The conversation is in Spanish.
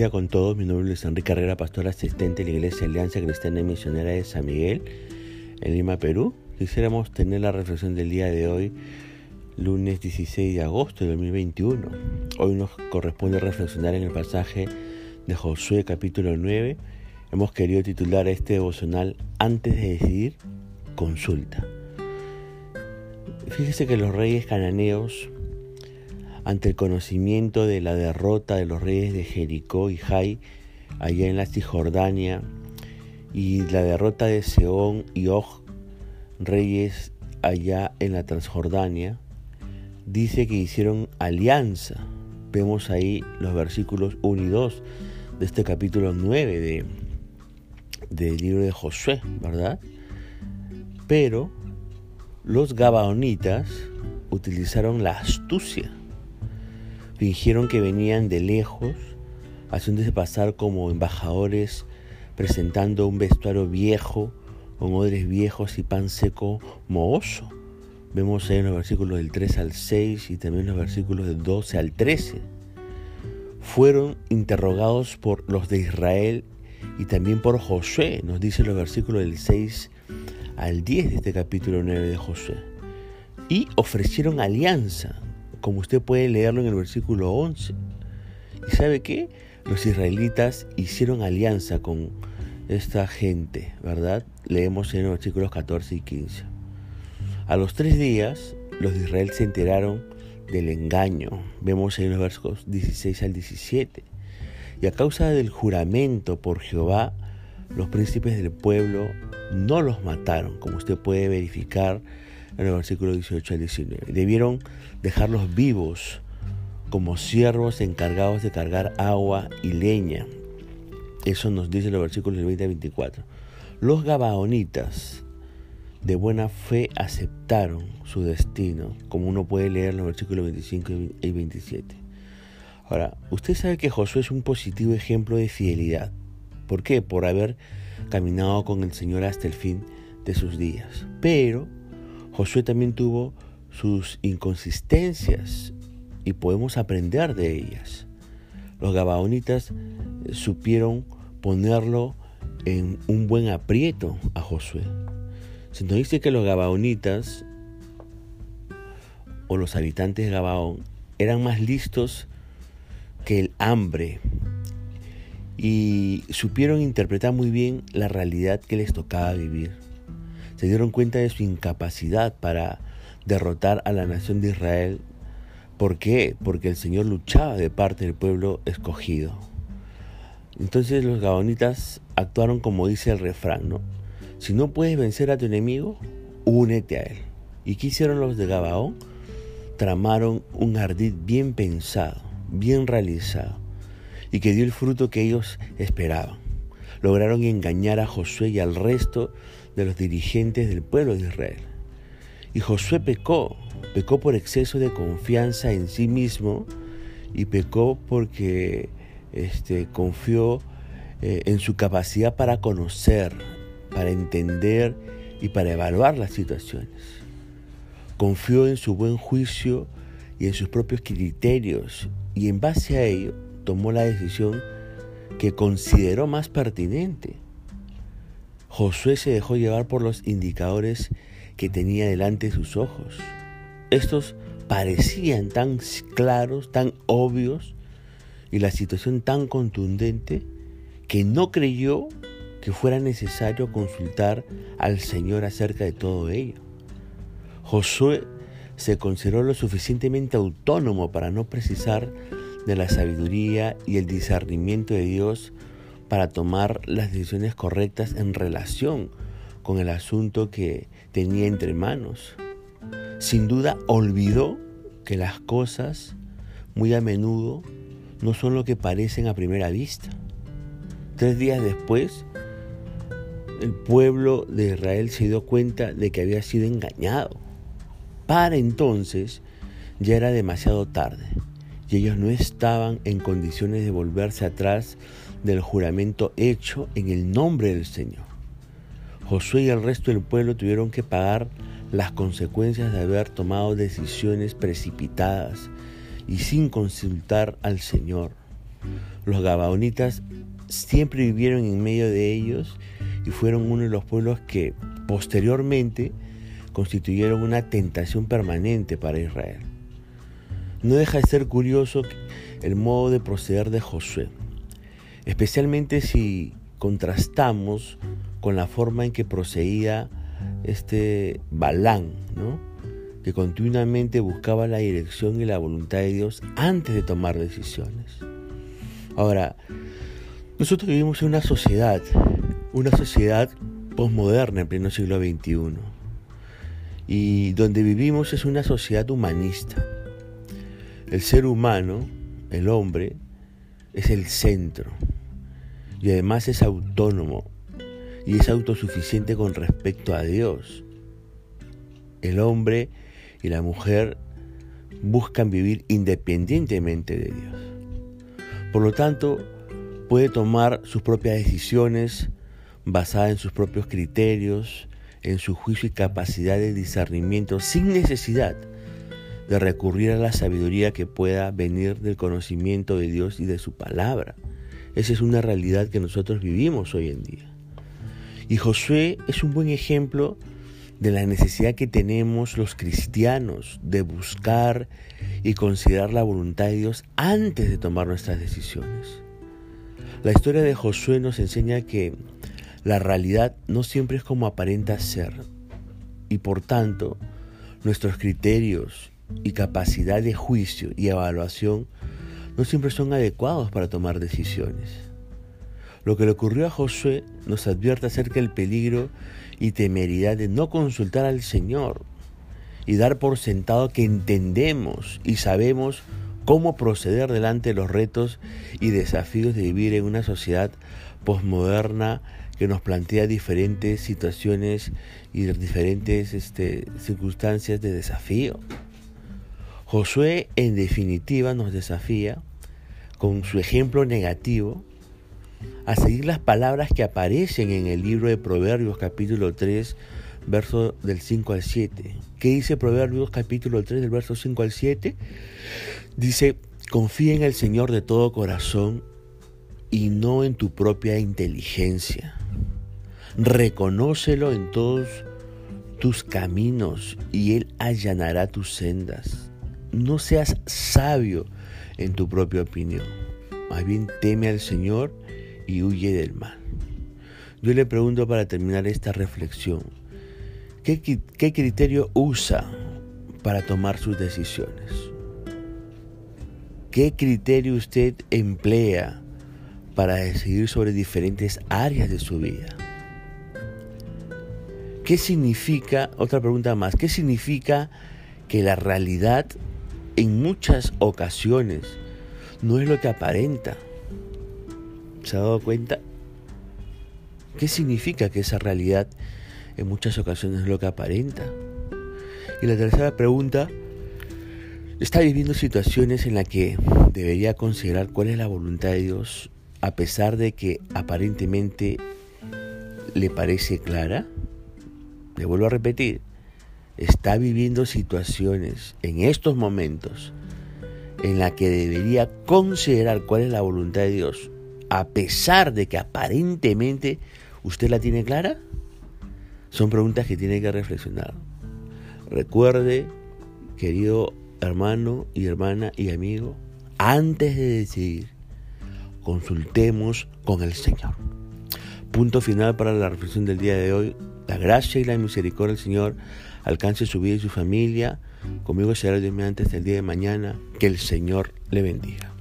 día con todos. Mi nombre es Enrique Carrera, pastor asistente de la Iglesia Alianza Cristiana y Misionera de San Miguel, en Lima, Perú. Quisiéramos tener la reflexión del día de hoy, lunes 16 de agosto de 2021. Hoy nos corresponde reflexionar en el pasaje de Josué capítulo 9. Hemos querido titular este devocional Antes de decidir, consulta. Fíjese que los reyes cananeos ante el conocimiento de la derrota de los reyes de Jericó y Jai allá en la Cisjordania y la derrota de Seón y Og, reyes allá en la Transjordania, dice que hicieron alianza. Vemos ahí los versículos 1 y 2 de este capítulo 9 de, del libro de Josué, ¿verdad? Pero los gabaonitas utilizaron la astucia Fingieron que venían de lejos, haciéndose pasar como embajadores, presentando un vestuario viejo, con odres viejos y pan seco mohoso. Vemos ahí en los versículos del 3 al 6 y también los versículos del 12 al 13. Fueron interrogados por los de Israel y también por Josué, nos dice los versículos del 6 al 10 de este capítulo 9 de Josué. Y ofrecieron alianza como usted puede leerlo en el versículo 11. ¿Y sabe qué? Los israelitas hicieron alianza con esta gente, ¿verdad? Leemos en los versículos 14 y 15. A los tres días, los de Israel se enteraron del engaño. Vemos en los versículos 16 al 17. Y a causa del juramento por Jehová, los príncipes del pueblo no los mataron, como usted puede verificar en el versículo 18 al 19. Debieron dejarlos vivos como siervos encargados de cargar agua y leña. Eso nos dice los versículos 20 al 24. Los gabaonitas de buena fe aceptaron su destino, como uno puede leer los versículos 25 y 27. Ahora, usted sabe que Josué es un positivo ejemplo de fidelidad. ¿Por qué? Por haber caminado con el Señor hasta el fin de sus días. Pero Josué también tuvo sus inconsistencias y podemos aprender de ellas. Los gabaonitas supieron ponerlo en un buen aprieto a Josué. Se nos dice que los gabaonitas o los habitantes de Gabaón eran más listos que el hambre y supieron interpretar muy bien la realidad que les tocaba vivir se dieron cuenta de su incapacidad para derrotar a la nación de Israel. ¿Por qué? Porque el Señor luchaba de parte del pueblo escogido. Entonces los gabonitas actuaron como dice el refrán, ¿no? Si no puedes vencer a tu enemigo, únete a él. ¿Y qué hicieron los de Gabaón? Tramaron un ardid bien pensado, bien realizado, y que dio el fruto que ellos esperaban. Lograron engañar a Josué y al resto de los dirigentes del pueblo de Israel. Y Josué pecó, pecó por exceso de confianza en sí mismo y pecó porque este, confió eh, en su capacidad para conocer, para entender y para evaluar las situaciones. Confió en su buen juicio y en sus propios criterios y en base a ello tomó la decisión que consideró más pertinente Josué se dejó llevar por los indicadores que tenía delante de sus ojos. Estos parecían tan claros, tan obvios, y la situación tan contundente que no creyó que fuera necesario consultar al Señor acerca de todo ello. Josué se consideró lo suficientemente autónomo para no precisar de la sabiduría y el discernimiento de Dios para tomar las decisiones correctas en relación con el asunto que tenía entre manos. Sin duda olvidó que las cosas muy a menudo no son lo que parecen a primera vista. Tres días después, el pueblo de Israel se dio cuenta de que había sido engañado. Para entonces ya era demasiado tarde y ellos no estaban en condiciones de volverse atrás del juramento hecho en el nombre del Señor. Josué y el resto del pueblo tuvieron que pagar las consecuencias de haber tomado decisiones precipitadas y sin consultar al Señor. Los gabaonitas siempre vivieron en medio de ellos y fueron uno de los pueblos que posteriormente constituyeron una tentación permanente para Israel. No deja de ser curioso el modo de proceder de Josué, especialmente si contrastamos con la forma en que procedía este Balán, que continuamente buscaba la dirección y la voluntad de Dios antes de tomar decisiones. Ahora, nosotros vivimos en una sociedad, una sociedad posmoderna en pleno siglo XXI, y donde vivimos es una sociedad humanista. El ser humano, el hombre, es el centro y además es autónomo y es autosuficiente con respecto a Dios. El hombre y la mujer buscan vivir independientemente de Dios. Por lo tanto, puede tomar sus propias decisiones basadas en sus propios criterios, en su juicio y capacidad de discernimiento, sin necesidad de recurrir a la sabiduría que pueda venir del conocimiento de Dios y de su palabra. Esa es una realidad que nosotros vivimos hoy en día. Y Josué es un buen ejemplo de la necesidad que tenemos los cristianos de buscar y considerar la voluntad de Dios antes de tomar nuestras decisiones. La historia de Josué nos enseña que la realidad no siempre es como aparenta ser y por tanto nuestros criterios y capacidad de juicio y evaluación no siempre son adecuados para tomar decisiones. Lo que le ocurrió a Josué nos advierte acerca del peligro y temeridad de no consultar al Señor y dar por sentado que entendemos y sabemos cómo proceder delante de los retos y desafíos de vivir en una sociedad posmoderna que nos plantea diferentes situaciones y diferentes este, circunstancias de desafío. Josué en definitiva nos desafía con su ejemplo negativo a seguir las palabras que aparecen en el libro de Proverbios capítulo 3, verso del 5 al 7. ¿Qué dice Proverbios capítulo 3 del verso 5 al 7? Dice, confía en el Señor de todo corazón y no en tu propia inteligencia. Reconócelo en todos tus caminos y Él allanará tus sendas. No seas sabio en tu propia opinión. Más bien teme al Señor y huye del mal. Yo le pregunto para terminar esta reflexión, ¿qué, criterio usa para tomar sus decisiones? ¿Qué criterio usted emplea para decidir sobre diferentes áreas de su vida? ¿Qué significa, otra pregunta más, qué significa que la realidad en muchas ocasiones no es lo que aparenta? ¿Se ha dado cuenta? ¿Qué significa que esa realidad en muchas ocasiones es lo que aparenta? Y la tercera pregunta, ¿está viviendo situaciones en las que debería considerar cuál es la voluntad de Dios a pesar de que aparentemente le parece clara? Le vuelvo a repetir, está viviendo situaciones en estos momentos en la que debería considerar cuál es la voluntad de Dios a pesar de que aparentemente usted la tiene clara? Son preguntas que tiene que reflexionar. Recuerde, querido hermano y hermana y amigo, antes de decidir, consultemos con el Señor. Punto final para la reflexión del día de hoy. La gracia y la misericordia del Señor alcance su vida y su familia. Conmigo será Dios mediante hasta el día de mañana. Que el Señor le bendiga.